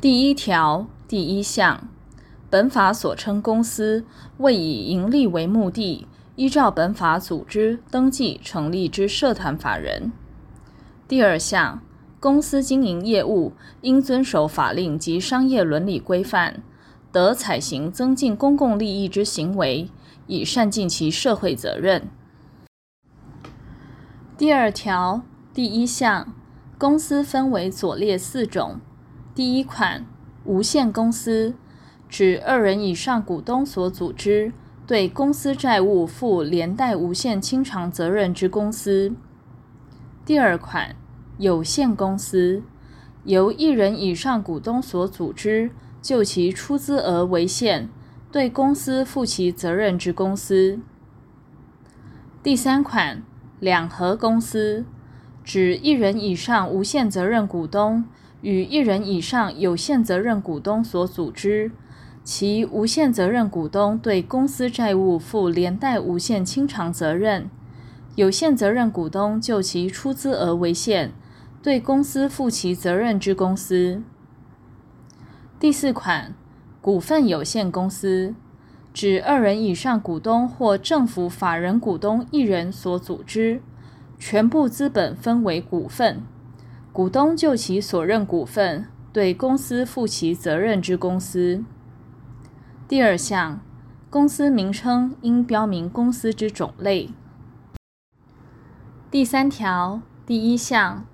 第一条第一项，本法所称公司，为以营利为目的，依照本法组织登记成立之社团法人。第二项，公司经营业务应遵守法令及商业伦理规范，得采行增进公共利益之行为，以善尽其社会责任。第二条第一项，公司分为左列四种：第一款，无限公司，指二人以上股东所组织，对公司债务负连带无限清偿责任之公司；第二款，有限公司，由一人以上股东所组织，就其出资额为限，对公司负其责任之公司；第三款，两合公司，指一人以上无限责任股东与一人以上有限责任股东所组织，其无限责任股东对公司债务负连带无限清偿责任，有限责任股东就其出资额为限。对公司负其责任之公司。第四款，股份有限公司，指二人以上股东或政府法人股东一人所组织，全部资本分为股份，股东就其所认股份对公司负其责任之公司。第二项，公司名称应标明公司之种类。第三条第一项。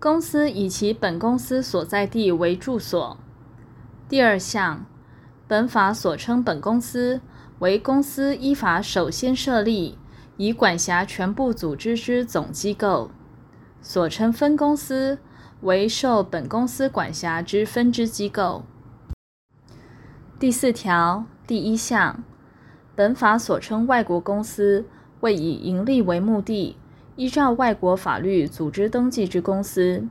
公司以其本公司所在地为住所。第二项，本法所称本公司，为公司依法首先设立，以管辖全部组织之总机构；所称分公司，为受本公司管辖之分支机构。第四条第一项，本法所称外国公司，为以营利为目的。依照外国法律组织登记之公司。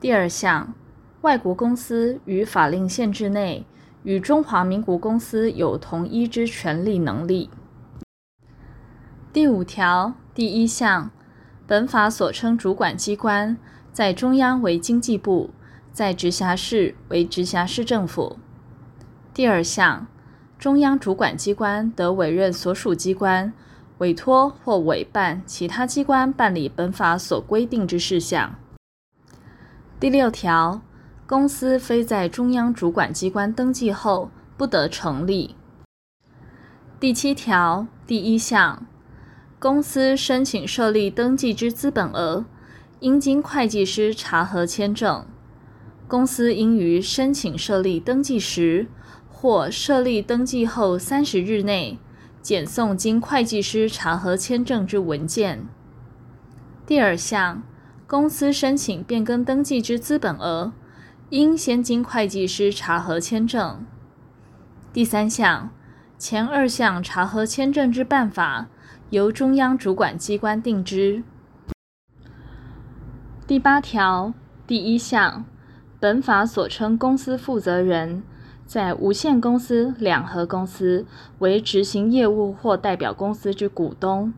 第二项，外国公司于法令限制内，与中华民国公司有同一之权利能力。第五条第一项，本法所称主管机关，在中央为经济部，在直辖市为直辖市政府。第二项，中央主管机关得委任所属机关。委托或委办其他机关办理本法所规定之事项。第六条，公司非在中央主管机关登记后，不得成立。第七条第一项，公司申请设立登记之资本额，应经会计师查核签证。公司应于申请设立登记时，或设立登记后三十日内。检送经会计师查核签证之文件。第二项，公司申请变更登记之资本额，应先经会计师查核签证。第三项，前二项查核签证之办法，由中央主管机关定之。第八条第一项，本法所称公司负责人。在无限公司、两合公司为执行业务或代表公司之股东；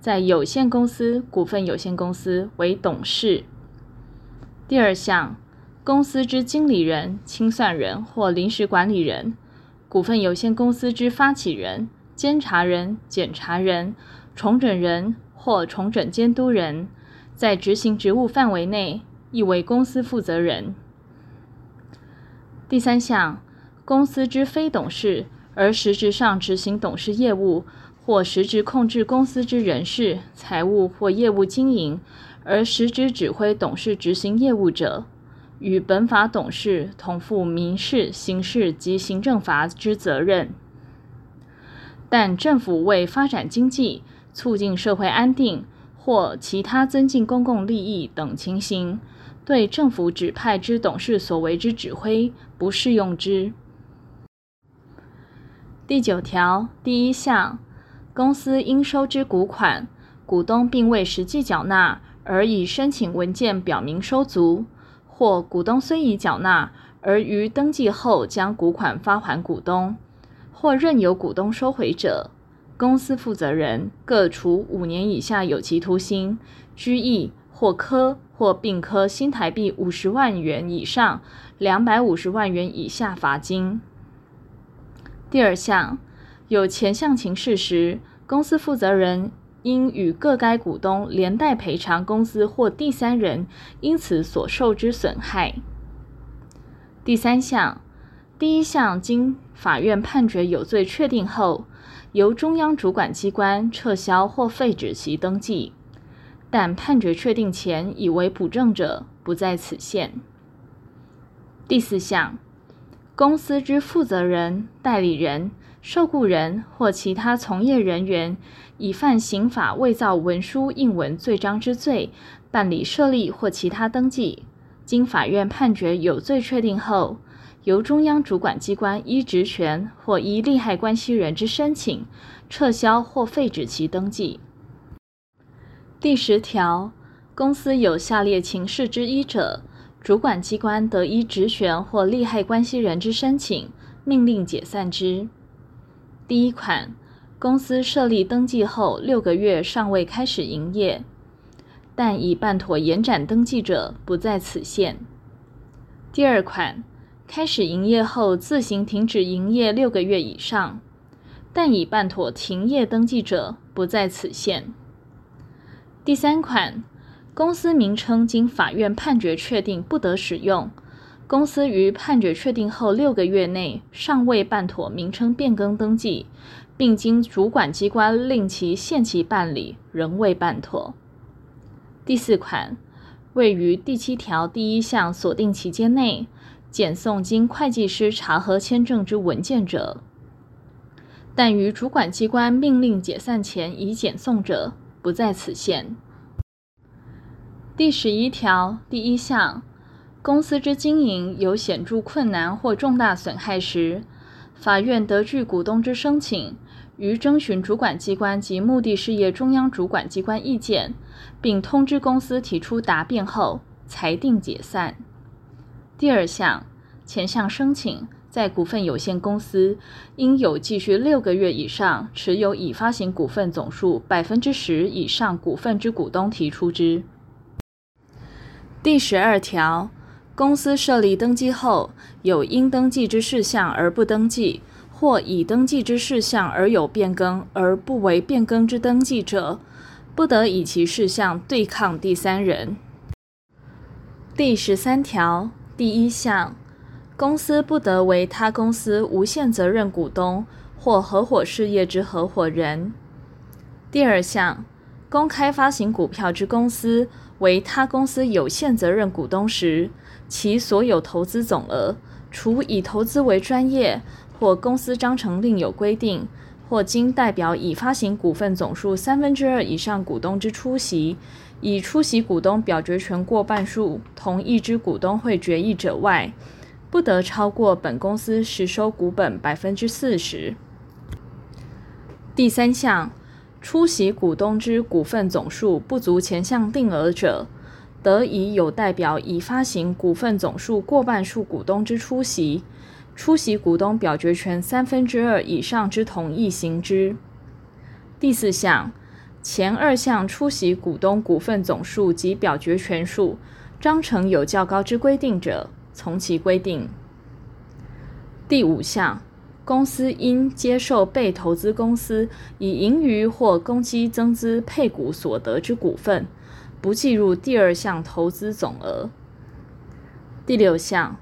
在有限公司、股份有限公司为董事。第二项，公司之经理人、清算人或临时管理人；股份有限公司之发起人、监察人、检察人、重整人或重整监督人，在执行职务范围内，亦为公司负责人。第三项。公司之非董事，而实质上执行董事业务，或实质控制公司之人事、财务或业务经营，而实质指挥董事执行业务者，与本法董事同负民事、刑事及行政罚之责任。但政府为发展经济、促进社会安定或其他增进公共利益等情形，对政府指派之董事所为之指挥，不适用之。第九条第一项，公司应收之股款，股东并未实际缴纳，而以申请文件表明收足，或股东虽已缴纳，而于登记后将股款发还股东，或任由股东收回者，公司负责人各处五年以下有期徒刑、拘役或科或并科新台币五十万元以上两百五十万元以下罚金。第二项，有前项情事时，公司负责人应与各该股东连带赔偿公司或第三人因此所受之损害。第三项，第一项经法院判决有罪确定后，由中央主管机关撤销或废止其登记。但判决确定前已为补正者，不在此限。第四项，公司之负责人、代理人、受雇人或其他从业人员，以犯刑法伪造文书、印文、罪章之罪，办理设立或其他登记，经法院判决有罪确定后，由中央主管机关依职权或依利害关系人之申请，撤销或废止其登记。第十条，公司有下列情事之一者，主管机关得依职权或利害关系人之申请，命令解散之。第一款，公司设立登记后六个月尚未开始营业，但已办妥延展登记者，不在此限。第二款，开始营业后自行停止营业六个月以上，但已办妥停业登记者，不在此限。第三款，公司名称经法院判决确定不得使用，公司于判决确定后六个月内尚未办妥名称变更登记，并经主管机关令其限期办理，仍未办妥。第四款，位于第七条第一项锁定期间内检送经会计师查核签证之文件者，但于主管机关命令解散前已检送者，不在此限。第十一条第一项，公司之经营有显著困难或重大损害时，法院得据股东之申请，于征询主管机关及目的事业中央主管机关意见，并通知公司提出答辩后，裁定解散。第二项，前项申请在股份有限公司应有继续六个月以上持有已发行股份总数百分之十以上股份之股东提出之。第十二条，公司设立登记后，有应登记之事项而不登记，或已登记之事项而有变更而不为变更之登记者，不得以其事项对抗第三人。第十三条第一项，公司不得为他公司无限责任股东或合伙事业之合伙人。第二项，公开发行股票之公司。为他公司有限责任股东时，其所有投资总额，除以投资为专业或公司章程另有规定，或经代表已发行股份总数三分之二以上股东之出席，以出席股东表决权过半数同意之股东会决议者外，不得超过本公司实收股本百分之四十。第三项。出席股东之股份总数不足前项定额者，得以有代表已发行股份总数过半数股东之出席，出席股东表决权三分之二以上之同意行之。第四项，前二项出席股东股份总数及表决权数，章程有较高之规定者，从其规定。第五项。公司应接受被投资公司以盈余或公积增资配股所得之股份，不计入第二项投资总额。第六项，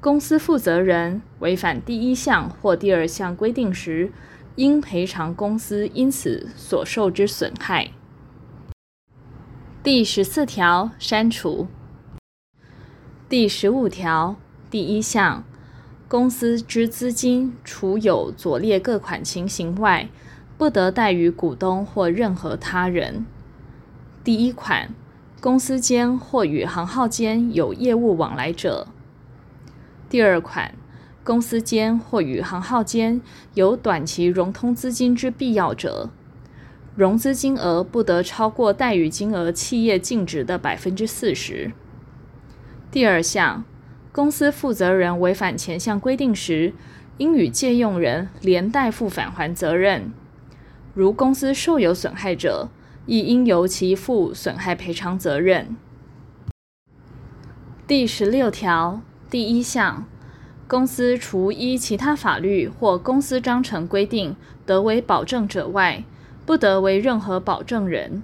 公司负责人违反第一项或第二项规定时，应赔偿公司因此所受之损害。第十四条删除。第十五条第一项。公司之资金，除有左列各款情形外，不得贷予股东或任何他人。第一款，公司间或与行号间有业务往来者；第二款，公司间或与行号间有短期融通资金之必要者，融资金额不得超过待予金额企业净值的百分之四十。第二项。公司负责人违反前项规定时，应与借用人连带负返还责任。如公司受有损害者，亦应由其负损害赔偿责任。第十六条第一项，公司除依其他法律或公司章程规定得为保证者外，不得为任何保证人。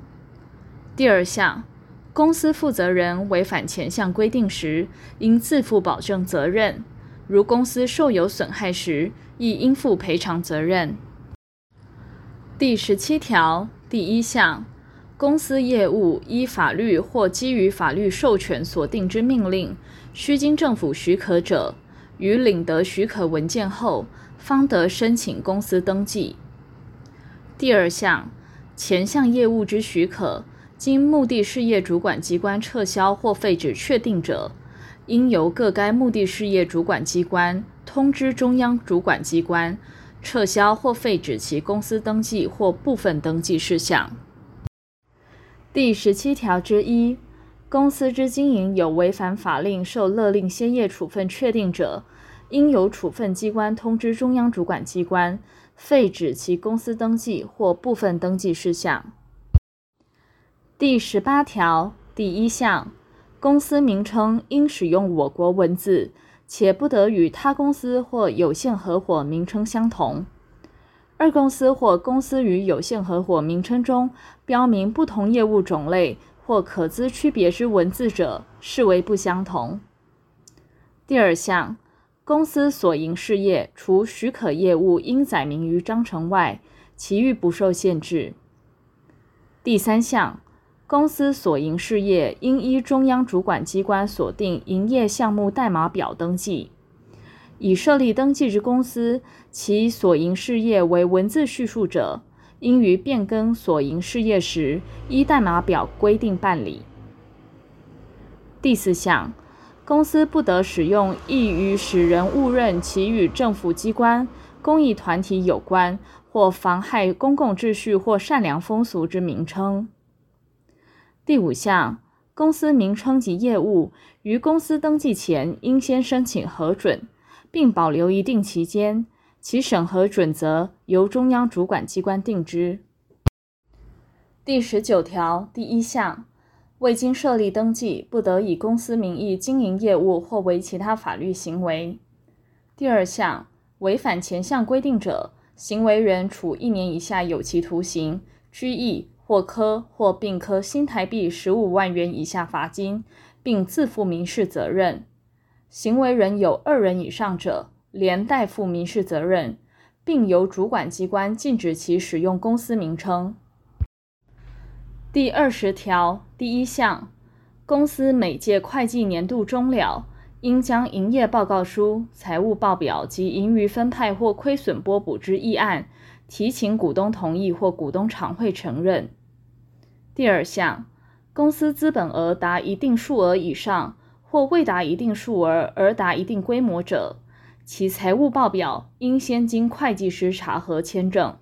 第二项，公司负责人违反前项规定时，应自负保证责任；如公司受有损害时，亦应负赔偿责任。第十七条第一项，公司业务依法律或基于法律授权所定之命令，须经政府许可者，于领得许可文件后，方得申请公司登记。第二项，前项业务之许可，经目的事业主管机关撤销或废止确定者，应由各该目的事业主管机关通知中央主管机关，撤销或废止其公司登记或部分登记事项。第十七条之一，公司之经营有违反法令受勒令歇业处分确定者，应由处分机关通知中央主管机关，废止其公司登记或部分登记事项。第十八条第一项，公司名称应使用我国文字，且不得与他公司或有限合伙名称相同。二公司或公司与有限合伙名称中标明不同业务种类或可资区别之文字者，视为不相同。第二项，公司所营事业除许可业务应载明于章程外，其余不受限制。第三项。公司所营事业应依中央主管机关所定营业项目代码表登记。已设立登记之公司，其所营事业为文字叙述者，应于变更所营事业时，依代码表规定办理。第四项，公司不得使用易于使人误认其与政府机关、公益团体有关，或妨害公共秩序或善良风俗之名称。第五项，公司名称及业务于公司登记前，应先申请核准，并保留一定期间，其审核准则由中央主管机关定之。第十九条第一项，未经设立登记，不得以公司名义经营业务或为其他法律行为。第二项，违反前项规定者，行为人处一年以下有期徒刑、拘役。或科或并科新台币十五万元以下罚金，并自负民事责任；行为人有二人以上者，连带负民事责任，并由主管机关禁止其使用公司名称。第二十条第一项，公司每届会计年度终了，应将营业报告书、财务报表及盈余分派或亏损拨补之议案，提请股东同意或股东常会承认。第二项，公司资本额达一定数额以上，或未达一定数额而达一定规模者，其财务报表应先经会计师查核签证，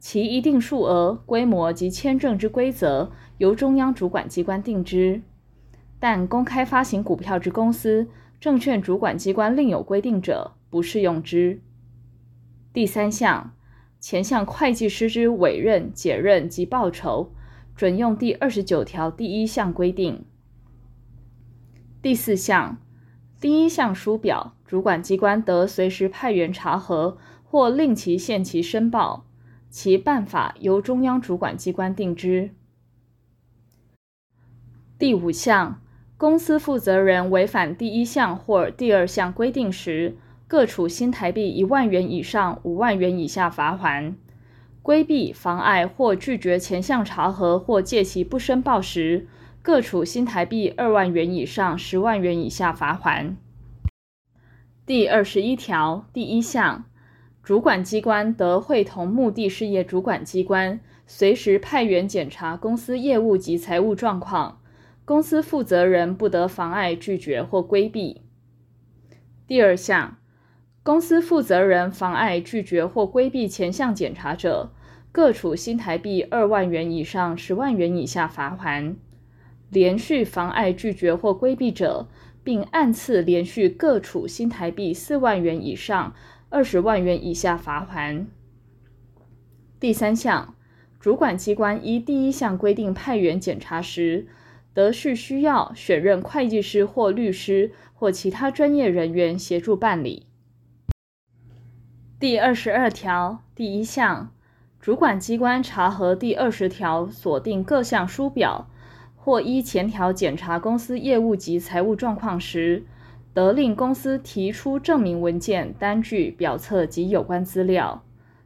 其一定数额、规模及签证之规则由中央主管机关定之。但公开发行股票之公司，证券主管机关另有规定者，不适用之。第三项，前项会计师之委任、解任及报酬。准用第二十九条第一项规定。第四项，第一项书表，主管机关得随时派员查核，或令其限期申报，其办法由中央主管机关定之。第五项，公司负责人违反第一项或第二项规定时，各处新台币一万元以上五万元以下罚锾。规避、妨碍或拒绝前项查核或借其不申报时，各处新台币二万元以上十万元以下罚锾。第二十一条第一项，主管机关得会同目的事业主管机关，随时派员检查公司业务及财务状况，公司负责人不得妨碍、拒绝或规避。第二项，公司负责人妨碍、拒绝或规避前项检查者，各处新台币二万元以上十万元以下罚锾；连续妨碍、拒绝或规避者，并按次连续各处新台币四万元以上二十万元以下罚锾。第三项，主管机关依第一项规定派员检查时，得是需要选任会计师或律师或其他专业人员协助办理。第二十二条第一项，主管机关查核第二十条锁定各项书表，或依前条检查公司业务及财务状况时，得令公司提出证明文件、单据、表册及有关资料，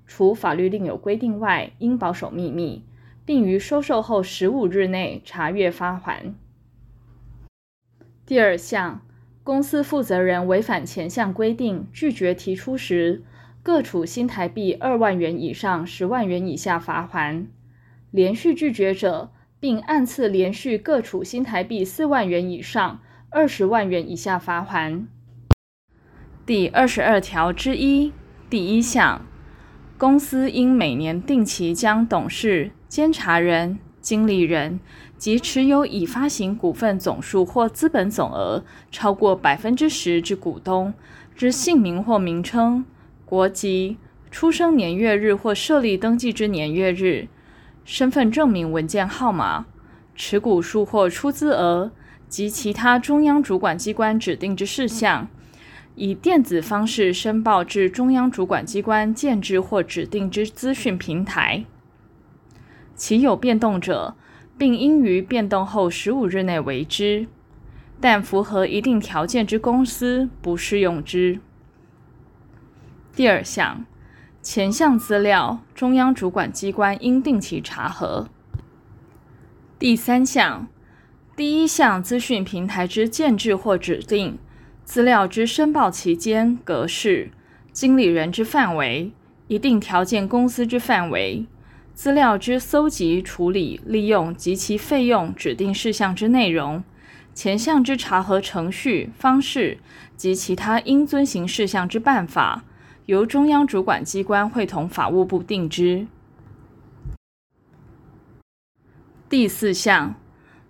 除法律另有规定外，应保守秘密。并于收受后十五日内查阅发还。第二项，公司负责人违反前项规定，拒绝提出时，各处新台币二万元以上十万元以下罚锾；连续拒绝者，并按次连续各处新台币四万元以上二十万元以下罚锾。第二十二条之一第一项，公司应每年定期将董事。监察人、经理人及持有已发行股份总数或资本总额超过百分之十之股东之姓名或名称、国籍、出生年月日或设立登记之年月日、身份证明文件号码、持股数或出资额及其他中央主管机关指定之事项，以电子方式申报至中央主管机关建置或指定之资讯平台。其有变动者，并应于变动后十五日内为之，但符合一定条件之公司不适用之。第二项，前项资料，中央主管机关应定期查核。第三项，第一项资讯平台之建置或指定资料之申报期间、格式、经理人之范围、一定条件公司之范围。资料之搜集、处理、利用及其费用、指定事项之内容、前项之查核程序、方式及其他应遵行事项之办法，由中央主管机关会同法务部定之。第四项，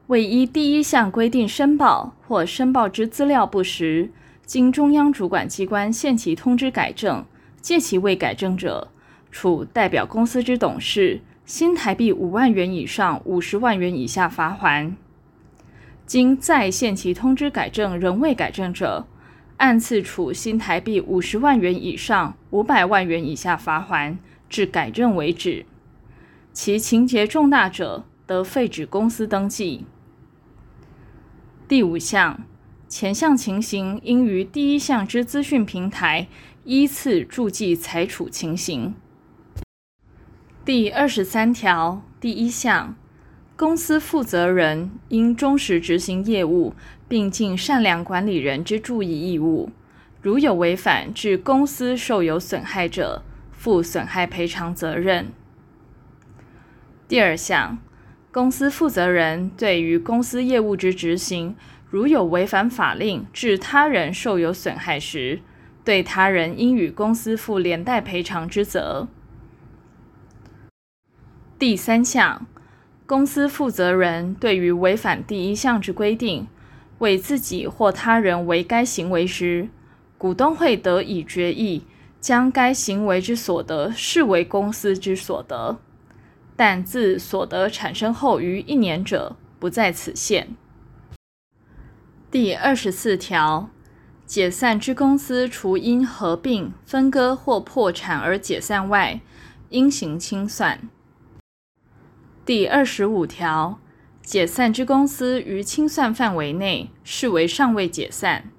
未依第一项规定申报或申报之资料不实，经中央主管机关限期通知改正，届期未改正者，处代表公司之董事新台币五万元以上五十万元以下罚锾；经再限期通知改正仍未改正者，按次处新台币五十万元以上五百万元以下罚锾，至改正为止。其情节重大者，得废止公司登记。第五项，前项情形应于第一项之资讯平台依次注记裁处情形。第二十三条第一项，公司负责人应忠实执行业务，并尽善良管理人之注意义务。如有违反，致公司受有损害者，负损害赔偿责任。第二项，公司负责人对于公司业务之执行，如有违反法令，致他人受有损害时，对他人应与公司负连带赔偿之责。第三项，公司负责人对于违反第一项之规定，为自己或他人为该行为时，股东会得以决议，将该行为之所得视为公司之所得，但自所得产生后逾一年者，不在此限。第二十四条，解散之公司，除因合并、分割或破产而解散外，应行清算。第二十五条，解散之公司于清算范围内，视为尚未解散。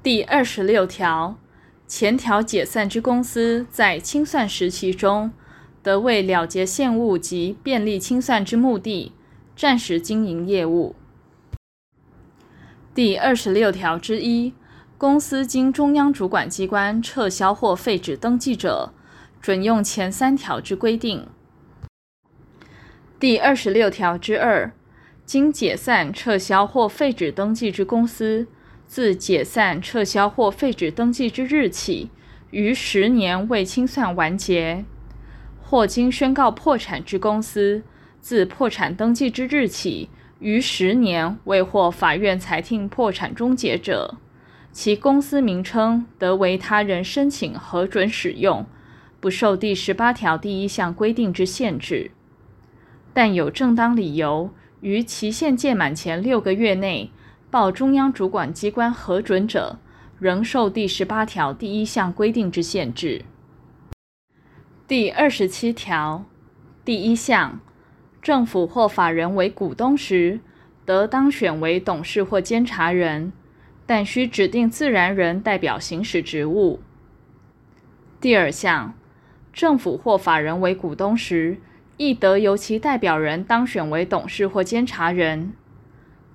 第二十六条，前条解散之公司在清算时期中，得为了结现物及便利清算之目的，暂时经营业务。第二十六条之一，公司经中央主管机关撤销或废止登记者，准用前三条之规定。第二十六条之二，经解散、撤销或废止登记之公司，自解散、撤销或废止登记之日起，逾十年未清算完结；或经宣告破产之公司，自破产登记之日起，逾十年未获法院裁定破产终结者，其公司名称得为他人申请核准使用，不受第十八条第一项规定之限制。但有正当理由，于期限届满前六个月内报中央主管机关核准者，仍受第十八条第一项规定之限制。第二十七条第一项，政府或法人为股东时，得当选为董事或监察人，但需指定自然人代表行使职务。第二项，政府或法人为股东时，亦得由其代表人当选为董事或监察人。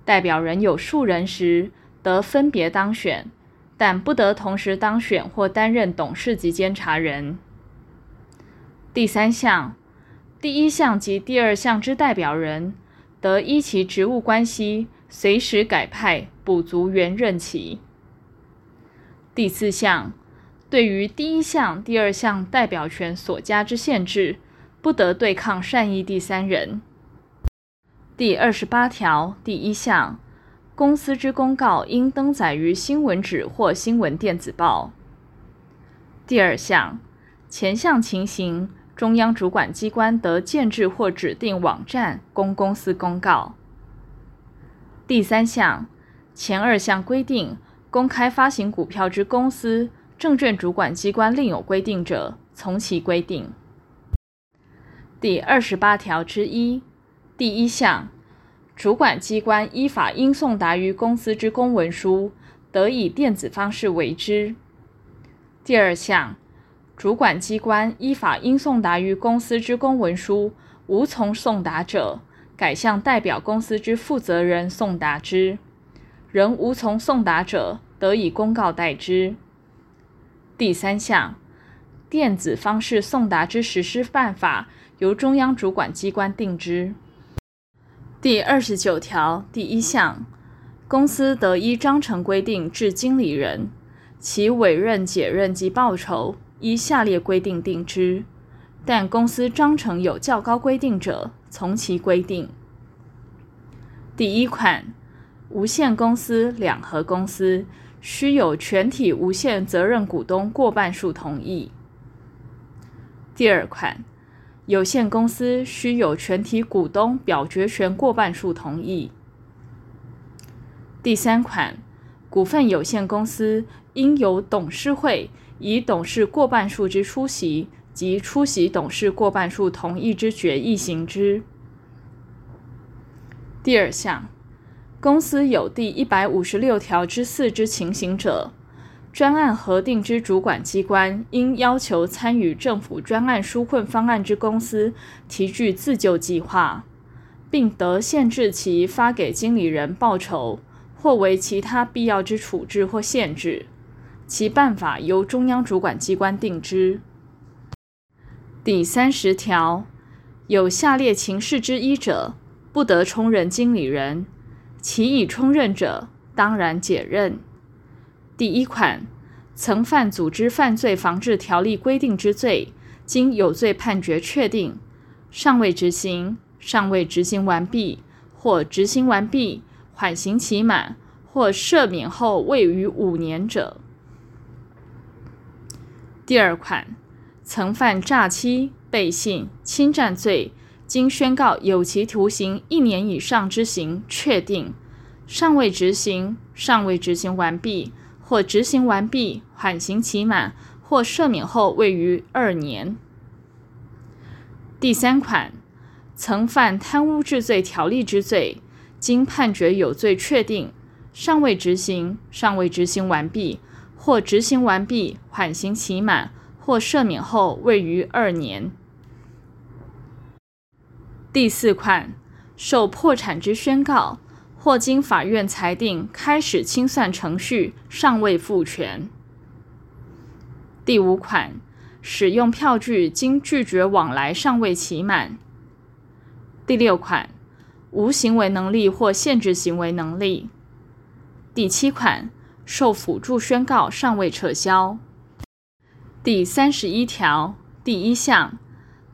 代表人有数人时，得分别当选，但不得同时当选或担任董事及监察人。第三项，第一项及第二项之代表人，得依其职务关系，随时改派，补足原任期。第四项，对于第一项、第二项代表权所加之限制，不得对抗善意第三人。第二十八条第一项，公司之公告应登载于新闻纸或新闻电子报。第二项，前项情形。中央主管机关得建置或指定网站供公司公告。第三项，前二项规定，公开发行股票之公司，证券主管机关另有规定者，从其规定。第二十八条之一第一项，主管机关依法应送达于公司之公文书，得以电子方式为之。第二项。主管机关依法应送达于公司之公文书，无从送达者，改向代表公司之负责人送达之；仍无从送达者，得以公告代之。第三项，电子方式送达之实施办法，由中央主管机关定之。第二十九条第一项，公司得依章程规定置经理人，其委任、解任及报酬。依下列规定定之，但公司章程有较高规定者，从其规定。第一款，无限公司、两合公司须有全体无限责任股东过半数同意。第二款，有限公司须有全体股东表决权过半数同意。第三款，股份有限公司应由董事会。以董事过半数之出席及出席董事过半数同意之决议行之。第二项，公司有第一百五十六条之四之情形者，专案核定之主管机关应要求参与政府专案纾困方案之公司提具自救计划，并得限制其发给经理人报酬，或为其他必要之处置或限制。其办法由中央主管机关定之。第三十条，有下列情事之一者，不得充任经理人；其已充任者，当然解任。第一款，曾犯组织犯罪防治条例规定之罪，经有罪判决确定，尚未执行、尚未执行完毕，或执行完毕，缓刑期满，或赦免后未逾五年者。第二款，曾犯诈欺、背信、侵占罪，经宣告有期徒刑一年以上之刑确定，尚未执行、尚未执行完毕，或执行完毕，缓刑期满，或赦免后未逾二年。第三款，曾犯贪污治罪条例之罪，经判决有罪确定，尚未执行、尚未执行完毕。或执行完毕，缓刑期满，或赦免后未逾二年。第四款，受破产之宣告，或经法院裁定开始清算程序，尚未复权。第五款，使用票据经拒绝往来，尚未期满。第六款，无行为能力或限制行为能力。第七款。受辅助宣告尚未撤销。第三十一条第一项，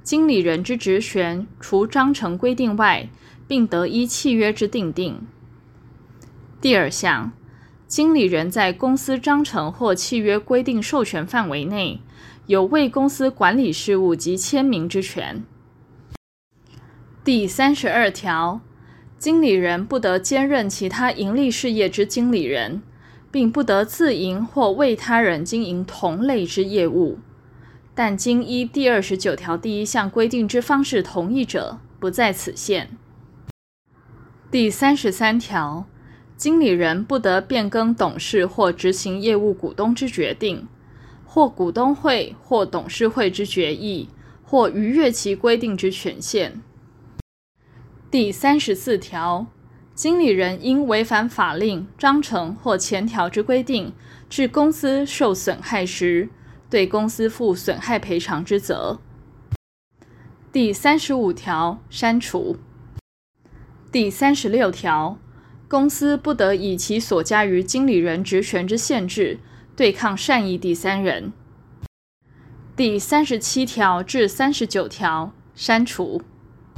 经理人之职权除章程规定外，并得依契约之订定。第二项，经理人在公司章程或契约规定授权范围内，有为公司管理事务及签名之权。第三十二条。经理人不得兼任其他营利事业之经理人，并不得自营或为他人经营同类之业务，但经依第二十九条第一项规定之方式同意者，不在此限。第三十三条，经理人不得变更董事或执行业务股东之决定，或股东会或董事会之决议，或逾越其规定之权限。第三十四条，经理人因违反法令、章程或前条之规定，致公司受损害时，对公司负损害赔偿之责。第三十五条，删除。第三十六条，公司不得以其所加于经理人职权之限制，对抗善意第三人。第三十七条至三十九条，删除。